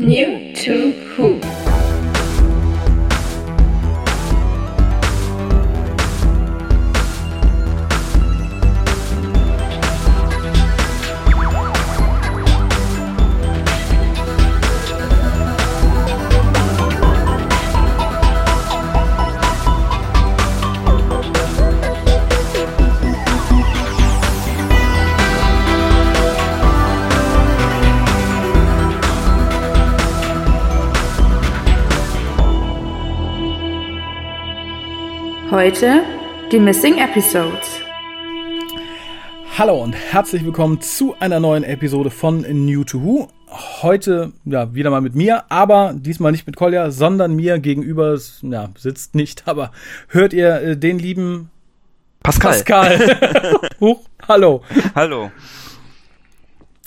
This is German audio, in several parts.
New to Who. Heute die Missing Episodes. Hallo und herzlich willkommen zu einer neuen Episode von New to Who. Heute ja wieder mal mit mir, aber diesmal nicht mit Kolja, sondern mir gegenüber ja, sitzt nicht, aber hört ihr äh, den lieben Pascal. Pascal. Huch, hallo. Hallo.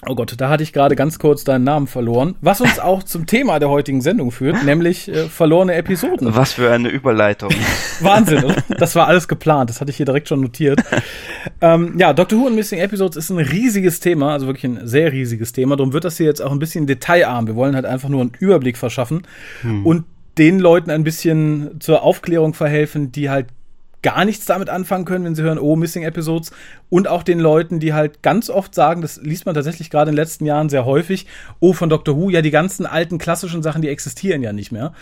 Oh Gott, da hatte ich gerade ganz kurz deinen Namen verloren. Was uns auch zum Thema der heutigen Sendung führt, nämlich äh, verlorene Episoden. Was für eine Überleitung. Wahnsinn, oder? Das war alles geplant. Das hatte ich hier direkt schon notiert. ähm, ja, Doctor Who und Missing Episodes ist ein riesiges Thema, also wirklich ein sehr riesiges Thema. Darum wird das hier jetzt auch ein bisschen detailarm. Wir wollen halt einfach nur einen Überblick verschaffen hm. und den Leuten ein bisschen zur Aufklärung verhelfen, die halt gar nichts damit anfangen können, wenn sie hören, oh, Missing Episodes. Und auch den Leuten, die halt ganz oft sagen, das liest man tatsächlich gerade in den letzten Jahren sehr häufig, oh, von Doctor Who, ja, die ganzen alten klassischen Sachen, die existieren ja nicht mehr.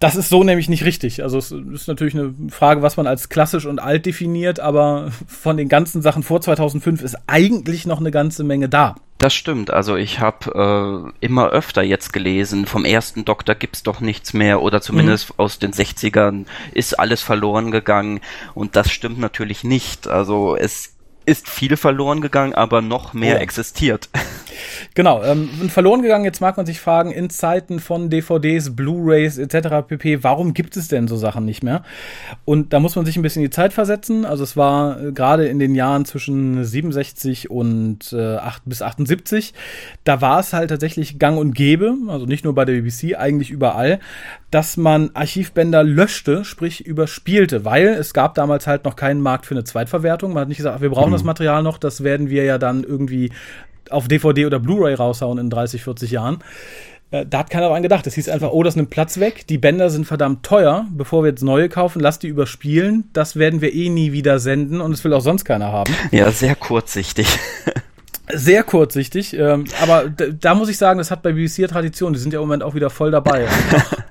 Das ist so nämlich nicht richtig. Also es ist natürlich eine Frage, was man als klassisch und alt definiert, aber von den ganzen Sachen vor 2005 ist eigentlich noch eine ganze Menge da. Das stimmt. Also ich habe äh, immer öfter jetzt gelesen, vom ersten Doktor gibt's doch nichts mehr oder zumindest mhm. aus den 60ern ist alles verloren gegangen und das stimmt natürlich nicht. Also es ist viel verloren gegangen, aber noch mehr oh. existiert. Genau, ähm, verloren gegangen, jetzt mag man sich fragen, in Zeiten von DVDs, Blu-rays etc. pp, warum gibt es denn so Sachen nicht mehr? Und da muss man sich ein bisschen die Zeit versetzen. Also es war äh, gerade in den Jahren zwischen 67 und äh, 8 bis 78, da war es halt tatsächlich gang und gäbe, also nicht nur bei der BBC, eigentlich überall, dass man Archivbänder löschte, sprich überspielte, weil es gab damals halt noch keinen Markt für eine Zweitverwertung. Man hat nicht gesagt, wir brauchen mhm. das Material noch, das werden wir ja dann irgendwie auf DVD oder Blu-ray raushauen in 30, 40 Jahren. Äh, da hat keiner dran gedacht. Es hieß einfach, oh, das nimmt Platz weg. Die Bänder sind verdammt teuer. Bevor wir jetzt neue kaufen, lass die überspielen. Das werden wir eh nie wieder senden und es will auch sonst keiner haben. Ja, sehr kurzsichtig. Sehr kurzsichtig, ähm, aber da muss ich sagen, das hat bei BBC Tradition. Die sind ja im Moment auch wieder voll dabei.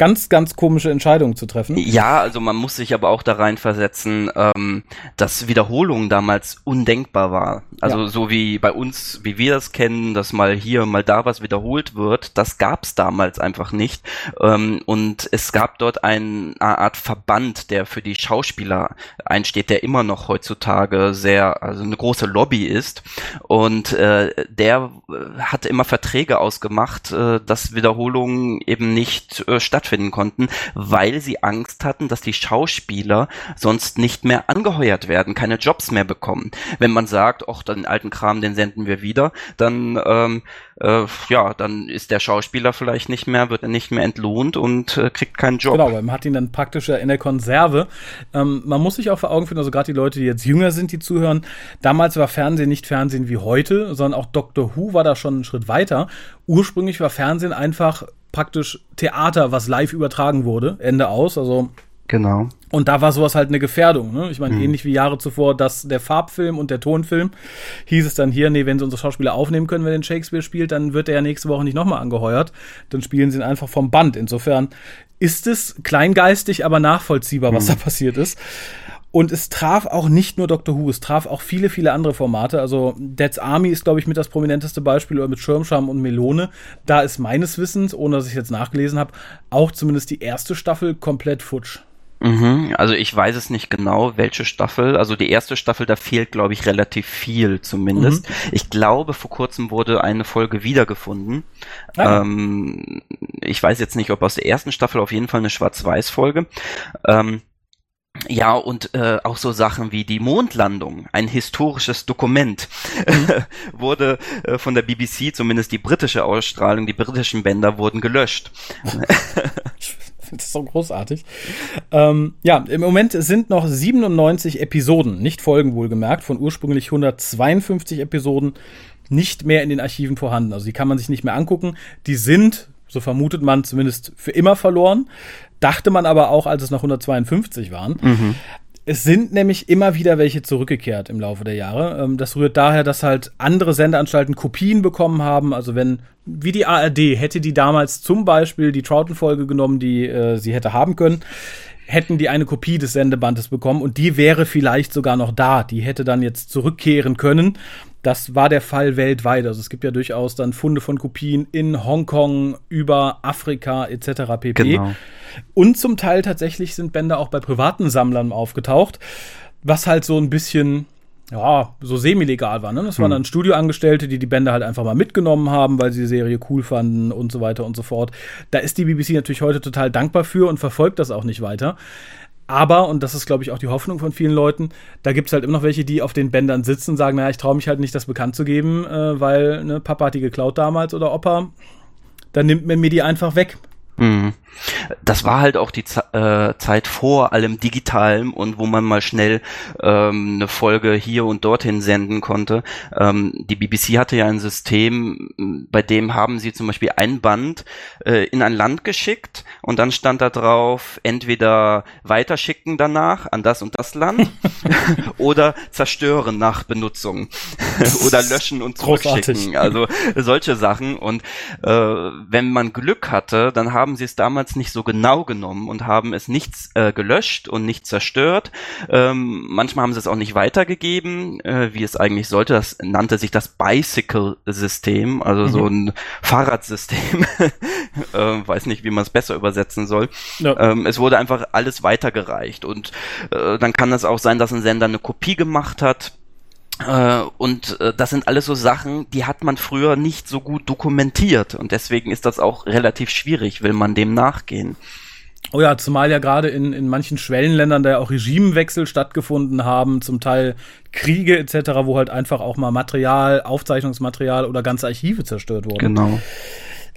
ganz, ganz komische Entscheidungen zu treffen. Ja, also man muss sich aber auch da reinversetzen, ähm, dass Wiederholung damals undenkbar war. Also ja. so wie bei uns, wie wir das kennen, dass mal hier, mal da was wiederholt wird, das gab es damals einfach nicht. Ähm, und es gab dort eine Art Verband, der für die Schauspieler einsteht, der immer noch heutzutage sehr, also eine große Lobby ist. Und äh, der äh, hat immer Verträge ausgemacht, äh, dass Wiederholungen eben nicht äh, stattfinden stattfinden konnten, weil sie Angst hatten, dass die Schauspieler sonst nicht mehr angeheuert werden, keine Jobs mehr bekommen. Wenn man sagt, ach, den alten Kram, den senden wir wieder, dann ähm, äh, ja, dann ist der Schauspieler vielleicht nicht mehr, wird er nicht mehr entlohnt und äh, kriegt keinen Job. Genau, man hat ihn dann praktisch in der Konserve. Ähm, man muss sich auch vor Augen führen, also gerade die Leute, die jetzt jünger sind, die zuhören, damals war Fernsehen nicht Fernsehen wie heute, sondern auch Doctor Who war da schon einen Schritt weiter. Ursprünglich war Fernsehen einfach praktisch Theater, was live übertragen wurde, Ende aus. Also Genau. Und da war sowas halt eine Gefährdung. Ne? Ich meine, mhm. ähnlich wie Jahre zuvor, dass der Farbfilm und der Tonfilm hieß es dann hier, nee, wenn sie unsere Schauspieler aufnehmen können, wenn den Shakespeare spielt, dann wird er ja nächste Woche nicht nochmal angeheuert. Dann spielen sie ihn einfach vom Band. Insofern ist es kleingeistig, aber nachvollziehbar, was mhm. da passiert ist. Und es traf auch nicht nur Doctor Who, es traf auch viele, viele andere Formate. Also Dead's Army ist, glaube ich, mit das prominenteste Beispiel oder mit Schirmscham und Melone. Da ist meines Wissens, ohne dass ich jetzt nachgelesen habe, auch zumindest die erste Staffel komplett futsch. Mhm, also ich weiß es nicht genau, welche Staffel. Also die erste Staffel, da fehlt, glaube ich, relativ viel zumindest. Mhm. Ich glaube, vor kurzem wurde eine Folge wiedergefunden. Ah. Ähm, ich weiß jetzt nicht, ob aus der ersten Staffel auf jeden Fall eine Schwarz-Weiß-Folge. Ähm, ja, und äh, auch so Sachen wie die Mondlandung, ein historisches Dokument, wurde äh, von der BBC, zumindest die britische Ausstrahlung, die britischen Bänder wurden gelöscht. das ist so großartig. Ähm, ja, im Moment sind noch 97 Episoden, nicht Folgen wohlgemerkt, von ursprünglich 152 Episoden nicht mehr in den Archiven vorhanden. Also die kann man sich nicht mehr angucken. Die sind, so vermutet man, zumindest für immer verloren. Dachte man aber auch, als es noch 152 waren. Mhm. Es sind nämlich immer wieder welche zurückgekehrt im Laufe der Jahre. Ähm, das rührt daher, dass halt andere Sendeanstalten Kopien bekommen haben. Also wenn, wie die ARD, hätte die damals zum Beispiel die Troughton-Folge genommen, die äh, sie hätte haben können, hätten die eine Kopie des Sendebandes bekommen und die wäre vielleicht sogar noch da. Die hätte dann jetzt zurückkehren können. Das war der Fall weltweit. Also es gibt ja durchaus dann Funde von Kopien in Hongkong, über Afrika etc. pp. Genau. Und zum Teil tatsächlich sind Bänder auch bei privaten Sammlern aufgetaucht, was halt so ein bisschen ja, so semi-legal war. Ne? Das waren hm. dann Studioangestellte, die die Bänder halt einfach mal mitgenommen haben, weil sie die Serie cool fanden und so weiter und so fort. Da ist die BBC natürlich heute total dankbar für und verfolgt das auch nicht weiter. Aber, und das ist, glaube ich, auch die Hoffnung von vielen Leuten, da gibt es halt immer noch welche, die auf den Bändern sitzen und sagen, naja, ich traue mich halt nicht, das bekannt zu geben, äh, weil ne, Papa hat die geklaut damals oder Opa. Dann nimmt man mir die einfach weg. Mhm. Das war halt auch die äh, Zeit vor allem Digitalem und wo man mal schnell ähm, eine Folge hier und dorthin senden konnte. Ähm, die BBC hatte ja ein System, bei dem haben sie zum Beispiel ein Band äh, in ein Land geschickt und dann stand da drauf, entweder weiterschicken danach an das und das Land oder zerstören nach Benutzung oder löschen und zurückschicken. Also solche Sachen. Und äh, wenn man Glück hatte, dann haben haben sie es damals nicht so genau genommen und haben es nicht äh, gelöscht und nicht zerstört. Ähm, manchmal haben sie es auch nicht weitergegeben, äh, wie es eigentlich sollte. Das nannte sich das Bicycle-System, also mhm. so ein Fahrradsystem. äh, weiß nicht, wie man es besser übersetzen soll. Ja. Ähm, es wurde einfach alles weitergereicht und äh, dann kann es auch sein, dass ein Sender eine Kopie gemacht hat und äh, das sind alles so Sachen, die hat man früher nicht so gut dokumentiert und deswegen ist das auch relativ schwierig, will man dem nachgehen. Oh ja, zumal ja gerade in, in manchen Schwellenländern da ja auch Regimewechsel stattgefunden haben, zum Teil Kriege etc., wo halt einfach auch mal Material, Aufzeichnungsmaterial oder ganze Archive zerstört wurden. Genau.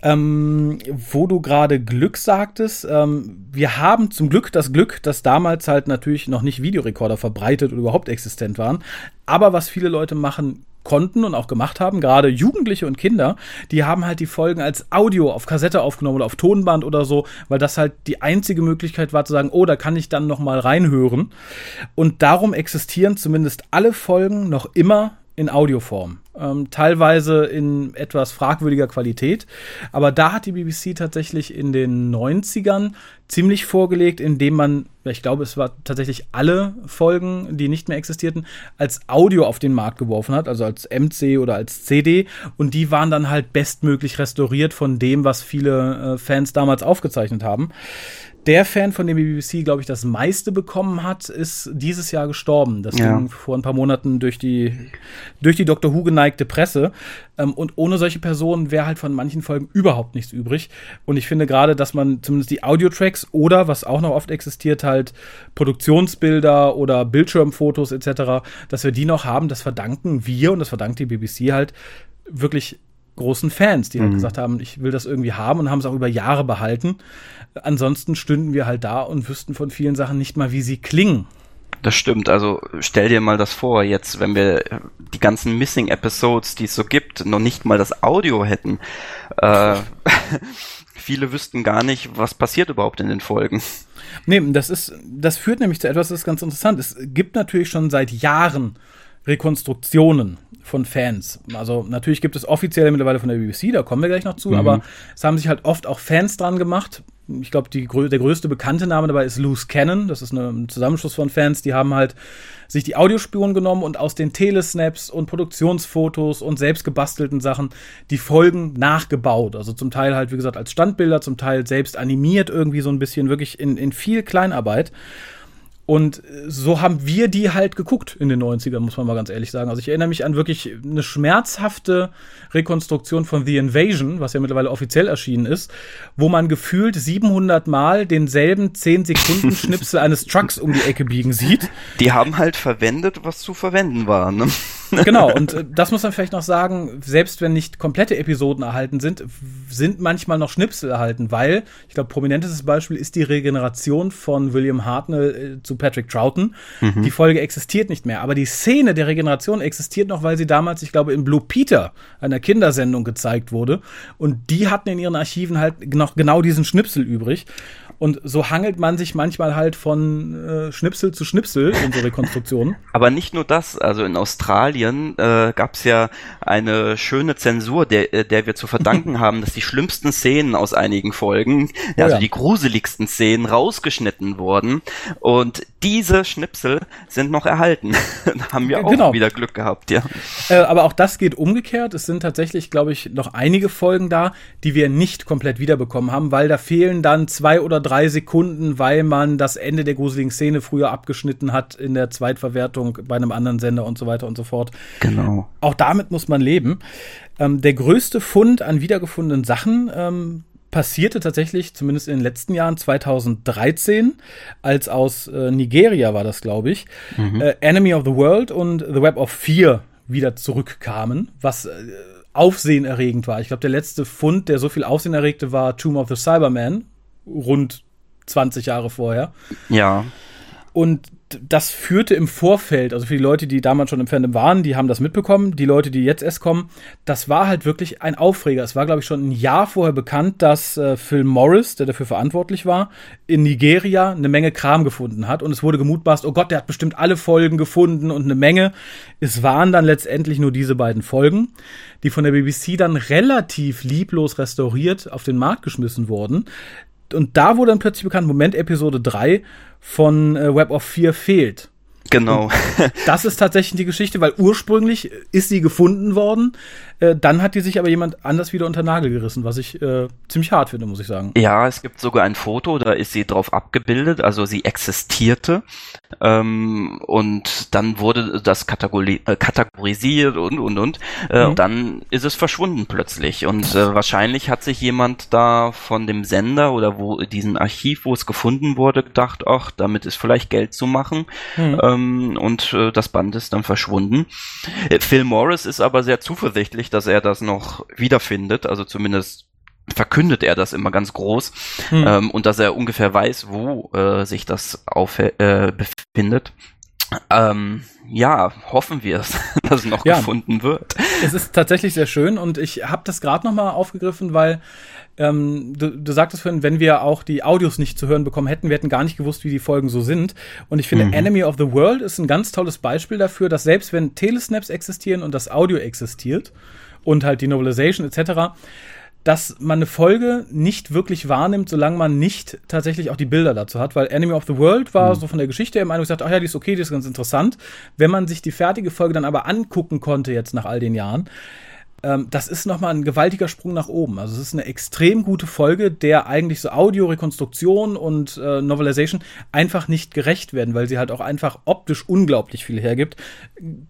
Ähm, wo du gerade Glück sagtest, ähm, wir haben zum Glück das Glück, dass damals halt natürlich noch nicht Videorekorder verbreitet oder überhaupt existent waren. Aber was viele Leute machen konnten und auch gemacht haben, gerade Jugendliche und Kinder, die haben halt die Folgen als Audio auf Kassette aufgenommen oder auf Tonband oder so, weil das halt die einzige Möglichkeit war zu sagen, oh, da kann ich dann noch mal reinhören. Und darum existieren zumindest alle Folgen noch immer in Audioform. Ähm, teilweise in etwas fragwürdiger Qualität. Aber da hat die BBC tatsächlich in den 90ern ziemlich vorgelegt, indem man, ich glaube, es war tatsächlich alle Folgen, die nicht mehr existierten, als Audio auf den Markt geworfen hat, also als MC oder als CD. Und die waren dann halt bestmöglich restauriert von dem, was viele äh, Fans damals aufgezeichnet haben der Fan, von dem die BBC, glaube ich, das meiste bekommen hat, ist dieses Jahr gestorben. Das ja. ging vor ein paar Monaten durch die, durch die Doctor Who geneigte Presse. Ähm, und ohne solche Personen wäre halt von manchen Folgen überhaupt nichts übrig. Und ich finde gerade, dass man zumindest die Audiotracks oder, was auch noch oft existiert, halt Produktionsbilder oder Bildschirmfotos etc., dass wir die noch haben, das verdanken wir und das verdankt die BBC halt wirklich großen Fans, die halt mhm. gesagt haben, ich will das irgendwie haben und haben es auch über Jahre behalten. Ansonsten stünden wir halt da und wüssten von vielen Sachen nicht mal, wie sie klingen. Das stimmt. Also stell dir mal das vor, jetzt, wenn wir die ganzen Missing Episodes, die es so gibt, noch nicht mal das Audio hätten. Äh, viele wüssten gar nicht, was passiert überhaupt in den Folgen. Nee, das ist, das führt nämlich zu etwas, das ist ganz interessant. Es gibt natürlich schon seit Jahren Rekonstruktionen von Fans. Also natürlich gibt es offiziell mittlerweile von der BBC, da kommen wir gleich noch zu, mhm. aber es haben sich halt oft auch Fans dran gemacht. Ich glaube, der größte bekannte Name dabei ist Loose Cannon. Das ist ein Zusammenschluss von Fans, die haben halt sich die Audiospuren genommen und aus den Telesnaps und Produktionsfotos und selbst gebastelten Sachen die Folgen nachgebaut. Also zum Teil halt, wie gesagt, als Standbilder, zum Teil selbst animiert irgendwie so ein bisschen, wirklich in, in viel Kleinarbeit. Und so haben wir die halt geguckt in den 90ern, muss man mal ganz ehrlich sagen. Also ich erinnere mich an wirklich eine schmerzhafte Rekonstruktion von The Invasion, was ja mittlerweile offiziell erschienen ist, wo man gefühlt 700 Mal denselben 10 Sekunden Schnipsel eines Trucks um die Ecke biegen sieht. Die haben halt verwendet, was zu verwenden war, ne? Genau, und äh, das muss man vielleicht noch sagen, selbst wenn nicht komplette Episoden erhalten sind, sind manchmal noch Schnipsel erhalten, weil, ich glaube, prominentestes Beispiel ist die Regeneration von William Hartnell äh, zu Patrick Troughton. Mhm. Die Folge existiert nicht mehr, aber die Szene der Regeneration existiert noch, weil sie damals, ich glaube, in Blue Peter, einer Kindersendung, gezeigt wurde. Und die hatten in ihren Archiven halt noch genau diesen Schnipsel übrig. Und so hangelt man sich manchmal halt von äh, Schnipsel zu Schnipsel in so Rekonstruktionen. Aber nicht nur das, also in Australien äh, gab es ja eine schöne Zensur, der, äh, der wir zu verdanken haben, dass die schlimmsten Szenen aus einigen Folgen, oh, also ja. die gruseligsten Szenen, rausgeschnitten wurden. Und diese Schnipsel sind noch erhalten. da haben wir auch genau. wieder Glück gehabt, ja. Äh, aber auch das geht umgekehrt. Es sind tatsächlich, glaube ich, noch einige Folgen da, die wir nicht komplett wiederbekommen haben, weil da fehlen dann zwei oder drei Sekunden, weil man das Ende der gruseligen Szene früher abgeschnitten hat in der Zweitverwertung bei einem anderen Sender und so weiter und so fort. Genau. Auch damit muss man leben. Ähm, der größte Fund an wiedergefundenen Sachen ähm, passierte tatsächlich, zumindest in den letzten Jahren, 2013, als aus äh, Nigeria war das, glaube ich, mhm. äh, Enemy of the World und The Web of Fear wieder zurückkamen, was äh, aufsehenerregend war. Ich glaube, der letzte Fund, der so viel Aufsehen erregte, war Tomb of the Cyberman, rund 20 Jahre vorher. Ja. Und das führte im Vorfeld, also für die Leute, die damals schon im Fandom waren, die haben das mitbekommen. Die Leute, die jetzt erst kommen, das war halt wirklich ein Aufreger. Es war, glaube ich, schon ein Jahr vorher bekannt, dass äh, Phil Morris, der dafür verantwortlich war, in Nigeria eine Menge Kram gefunden hat. Und es wurde gemutmaßt, oh Gott, der hat bestimmt alle Folgen gefunden und eine Menge. Es waren dann letztendlich nur diese beiden Folgen, die von der BBC dann relativ lieblos restauriert auf den Markt geschmissen wurden und da wurde dann plötzlich bekannt, Moment, Episode 3 von äh, Web of Fear fehlt. Genau. das ist tatsächlich die Geschichte, weil ursprünglich ist sie gefunden worden. Äh, dann hat die sich aber jemand anders wieder unter Nagel gerissen, was ich äh, ziemlich hart finde, muss ich sagen. Ja, es gibt sogar ein Foto, da ist sie drauf abgebildet, also sie existierte. Ähm, und dann wurde das kategori äh, kategorisiert und und und. Äh, mhm. Und dann ist es verschwunden plötzlich. Und wahrscheinlich hat sich jemand da von dem Sender oder wo diesen Archiv, wo es gefunden wurde, gedacht, ach, damit ist vielleicht Geld zu machen. Mhm. Ähm, und das Band ist dann verschwunden. Phil Morris ist aber sehr zuversichtlich, dass er das noch wiederfindet. Also zumindest verkündet er das immer ganz groß hm. ähm, und dass er ungefähr weiß, wo äh, sich das auf, äh, befindet. Ähm, ja, hoffen wir es, dass es noch ja, gefunden wird. Es ist tatsächlich sehr schön und ich habe das gerade noch mal aufgegriffen, weil ähm, du, du sagtest vorhin, wenn wir auch die Audios nicht zu hören bekommen hätten, wir hätten gar nicht gewusst, wie die Folgen so sind. Und ich finde, mhm. Enemy of the World ist ein ganz tolles Beispiel dafür, dass selbst wenn Telesnaps existieren und das Audio existiert und halt die Novelization etc., dass man eine Folge nicht wirklich wahrnimmt, solange man nicht tatsächlich auch die Bilder dazu hat, weil Enemy of the World war mhm. so von der Geschichte her Meinung gesagt, ach ja, die ist okay, die ist ganz interessant. Wenn man sich die fertige Folge dann aber angucken konnte jetzt nach all den Jahren, ähm, das ist nochmal ein gewaltiger Sprung nach oben. Also es ist eine extrem gute Folge, der eigentlich so Audio-Rekonstruktion und äh, Novelization einfach nicht gerecht werden, weil sie halt auch einfach optisch unglaublich viel hergibt.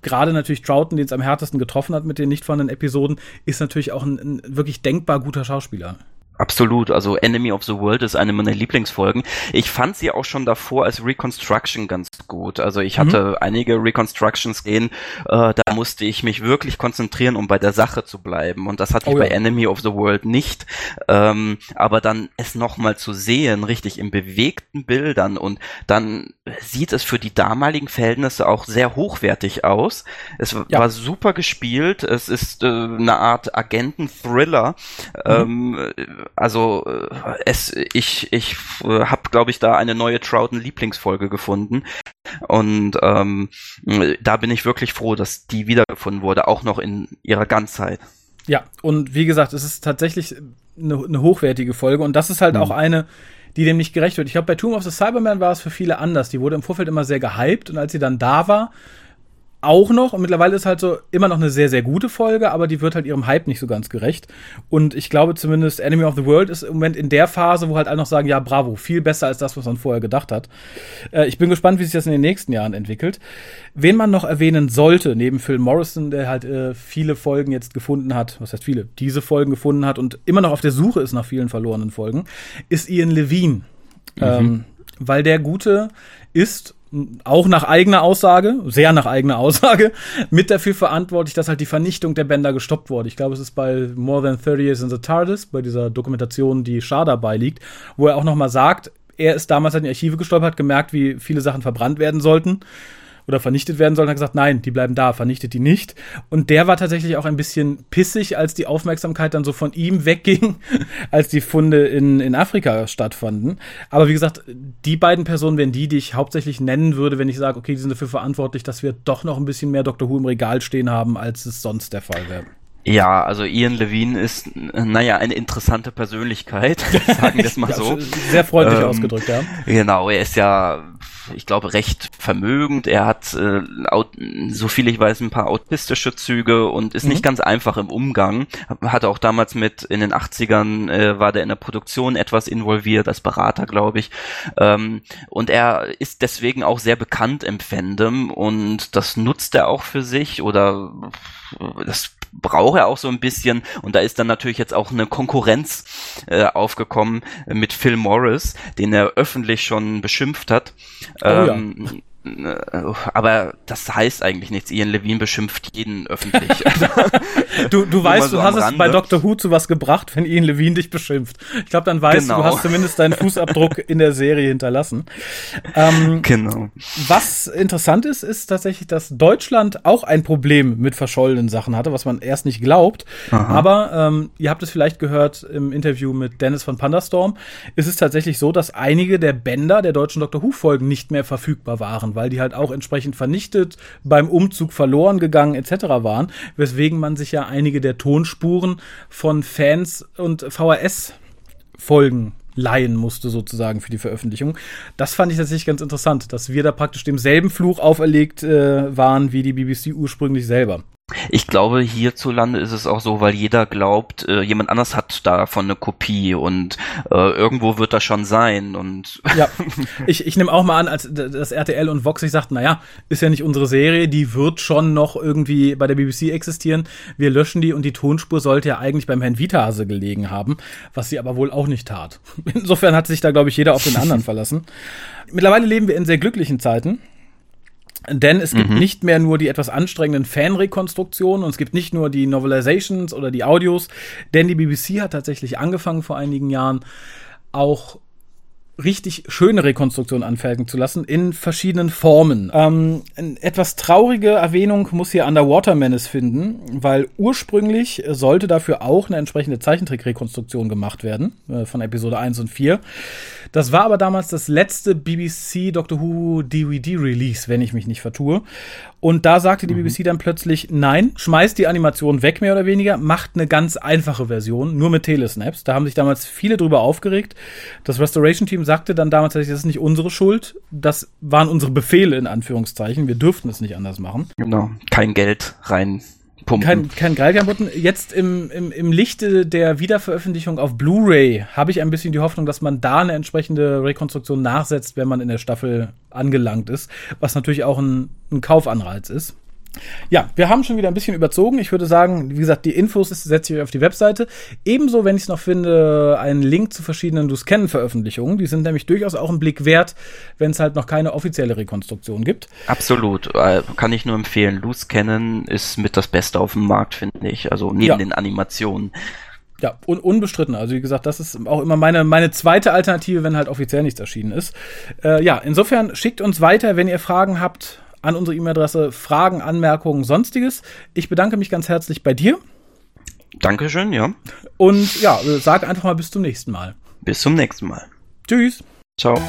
Gerade natürlich Troughton, den es am härtesten getroffen hat mit den nicht vorhandenen Episoden, ist natürlich auch ein, ein wirklich denkbar guter Schauspieler. Absolut, also Enemy of the World ist eine meiner Lieblingsfolgen. Ich fand sie auch schon davor als Reconstruction ganz gut. Also ich hatte mhm. einige Reconstructions gehen, äh, da musste ich mich wirklich konzentrieren, um bei der Sache zu bleiben. Und das hatte oh, ich bei ja. Enemy of the World nicht. Ähm, aber dann es nochmal zu sehen, richtig in bewegten Bildern und dann sieht es für die damaligen Verhältnisse auch sehr hochwertig aus. Es ja. war super gespielt. Es ist äh, eine Art Agenten-Thriller. Mhm. Ähm, also äh, es, ich, ich äh, habe, glaube ich, da eine neue Troughton-Lieblingsfolge gefunden. Und ähm, da bin ich wirklich froh, dass die wiedergefunden wurde, auch noch in ihrer Ganzheit. Ja, und wie gesagt, es ist tatsächlich eine, eine hochwertige Folge und das ist halt mhm. auch eine, die dem nicht gerecht wird. Ich glaube, bei Tomb of the Cyberman war es für viele anders. Die wurde im Vorfeld immer sehr gehypt und als sie dann da war, auch noch. Und mittlerweile ist halt so immer noch eine sehr, sehr gute Folge, aber die wird halt ihrem Hype nicht so ganz gerecht. Und ich glaube zumindest Enemy of the World ist im Moment in der Phase, wo halt alle noch sagen, ja, bravo, viel besser als das, was man vorher gedacht hat. Äh, ich bin gespannt, wie sich das in den nächsten Jahren entwickelt. Wen man noch erwähnen sollte, neben Phil Morrison, der halt äh, viele Folgen jetzt gefunden hat, was heißt viele, diese Folgen gefunden hat und immer noch auf der Suche ist nach vielen verlorenen Folgen, ist Ian Levine. Mhm. Ähm, weil der Gute ist auch nach eigener Aussage, sehr nach eigener Aussage, mit dafür verantwortlich, dass halt die Vernichtung der Bänder gestoppt wurde. Ich glaube, es ist bei More Than 30 Years in the TARDIS, bei dieser Dokumentation, die Shah dabei liegt, wo er auch nochmal sagt, er ist damals in die Archive gestolpert, gemerkt, wie viele Sachen verbrannt werden sollten oder vernichtet werden sollen, hat gesagt, nein, die bleiben da, vernichtet die nicht. Und der war tatsächlich auch ein bisschen pissig, als die Aufmerksamkeit dann so von ihm wegging, als die Funde in, in Afrika stattfanden. Aber wie gesagt, die beiden Personen wären die, die ich hauptsächlich nennen würde, wenn ich sage, okay, die sind dafür verantwortlich, dass wir doch noch ein bisschen mehr Dr. Who im Regal stehen haben, als es sonst der Fall wäre. Ja, also Ian Levine ist, naja, eine interessante Persönlichkeit, sagen wir es mal so. Sehr freundlich ähm, ausgedrückt, ja. Genau, er ist ja, ich glaube, recht vermögend. Er hat, äh, so viel ich weiß, ein paar autistische Züge und ist mhm. nicht ganz einfach im Umgang. Hatte auch damals mit, in den 80ern äh, war der in der Produktion etwas involviert, als Berater, glaube ich. Ähm, und er ist deswegen auch sehr bekannt im Fandom und das nutzt er auch für sich oder das braucht er auch so ein bisschen. Und da ist dann natürlich jetzt auch eine Konkurrenz äh, aufgekommen mit Phil Morris, den er öffentlich schon beschimpft hat. Oh, ja äh, um, aber das heißt eigentlich nichts. Ian Levine beschimpft jeden öffentlich. du du weißt, so du hast es bei Dr. Who zu was gebracht, wenn Ian Levine dich beschimpft. Ich glaube, dann weißt genau. du, du hast zumindest deinen Fußabdruck in der Serie hinterlassen. Ähm, genau. Was interessant ist, ist tatsächlich, dass Deutschland auch ein Problem mit verschollenen Sachen hatte, was man erst nicht glaubt. Aha. Aber ähm, ihr habt es vielleicht gehört im Interview mit Dennis von Pandastorm. Ist es tatsächlich so, dass einige der Bänder der deutschen Dr. Who-Folgen nicht mehr verfügbar waren weil die halt auch entsprechend vernichtet, beim Umzug verloren gegangen etc. waren, weswegen man sich ja einige der Tonspuren von Fans und VHS Folgen leihen musste, sozusagen für die Veröffentlichung. Das fand ich tatsächlich ganz interessant, dass wir da praktisch demselben Fluch auferlegt äh, waren wie die BBC ursprünglich selber. Ich glaube, hierzulande ist es auch so, weil jeder glaubt, äh, jemand anders hat davon eine Kopie und äh, irgendwo wird das schon sein. Und ja, ich, ich nehme auch mal an, als das RTL und Vox sich sagten, naja, ist ja nicht unsere Serie, die wird schon noch irgendwie bei der BBC existieren. Wir löschen die und die Tonspur sollte ja eigentlich beim Herrn Vitahase gelegen haben, was sie aber wohl auch nicht tat. Insofern hat sich da, glaube ich, jeder auf den anderen verlassen. Mittlerweile leben wir in sehr glücklichen Zeiten. Denn es gibt mhm. nicht mehr nur die etwas anstrengenden Fanrekonstruktionen und es gibt nicht nur die Novelizations oder die Audios, denn die BBC hat tatsächlich angefangen vor einigen Jahren auch richtig schöne Rekonstruktion anfertigen zu lassen in verschiedenen Formen. Ähm, etwas traurige Erwähnung muss hier Underwater Menace finden, weil ursprünglich sollte dafür auch eine entsprechende Zeichentrickrekonstruktion gemacht werden äh, von Episode 1 und 4. Das war aber damals das letzte BBC Doctor Who DVD Release, wenn ich mich nicht vertue. Und da sagte die mhm. BBC dann plötzlich, nein, schmeißt die Animation weg, mehr oder weniger, macht eine ganz einfache Version, nur mit Telesnaps. Da haben sich damals viele drüber aufgeregt. Das Restoration Team sagte dann damals, das ist nicht unsere Schuld, das waren unsere Befehle in Anführungszeichen, wir dürften es nicht anders machen. Genau, kein Geld rein pumpen. Kein, kein Galgenbutton. Jetzt im, im, im Lichte der Wiederveröffentlichung auf Blu-ray habe ich ein bisschen die Hoffnung, dass man da eine entsprechende Rekonstruktion nachsetzt, wenn man in der Staffel angelangt ist, was natürlich auch ein, ein Kaufanreiz ist. Ja, wir haben schon wieder ein bisschen überzogen. Ich würde sagen, wie gesagt, die Infos setze ich euch auf die Webseite. Ebenso, wenn ich es noch finde, einen Link zu verschiedenen Du kennen Veröffentlichungen. Die sind nämlich durchaus auch einen Blick wert, wenn es halt noch keine offizielle Rekonstruktion gibt. Absolut. Äh, kann ich nur empfehlen. Loose ist mit das Beste auf dem Markt, finde ich. Also neben ja. den Animationen. Ja, un unbestritten. Also wie gesagt, das ist auch immer meine, meine zweite Alternative, wenn halt offiziell nichts erschienen ist. Äh, ja, insofern schickt uns weiter, wenn ihr Fragen habt an unsere E-Mail-Adresse Fragen, Anmerkungen, sonstiges. Ich bedanke mich ganz herzlich bei dir. Dankeschön, ja. Und ja, sag einfach mal bis zum nächsten Mal. Bis zum nächsten Mal. Tschüss. Ciao.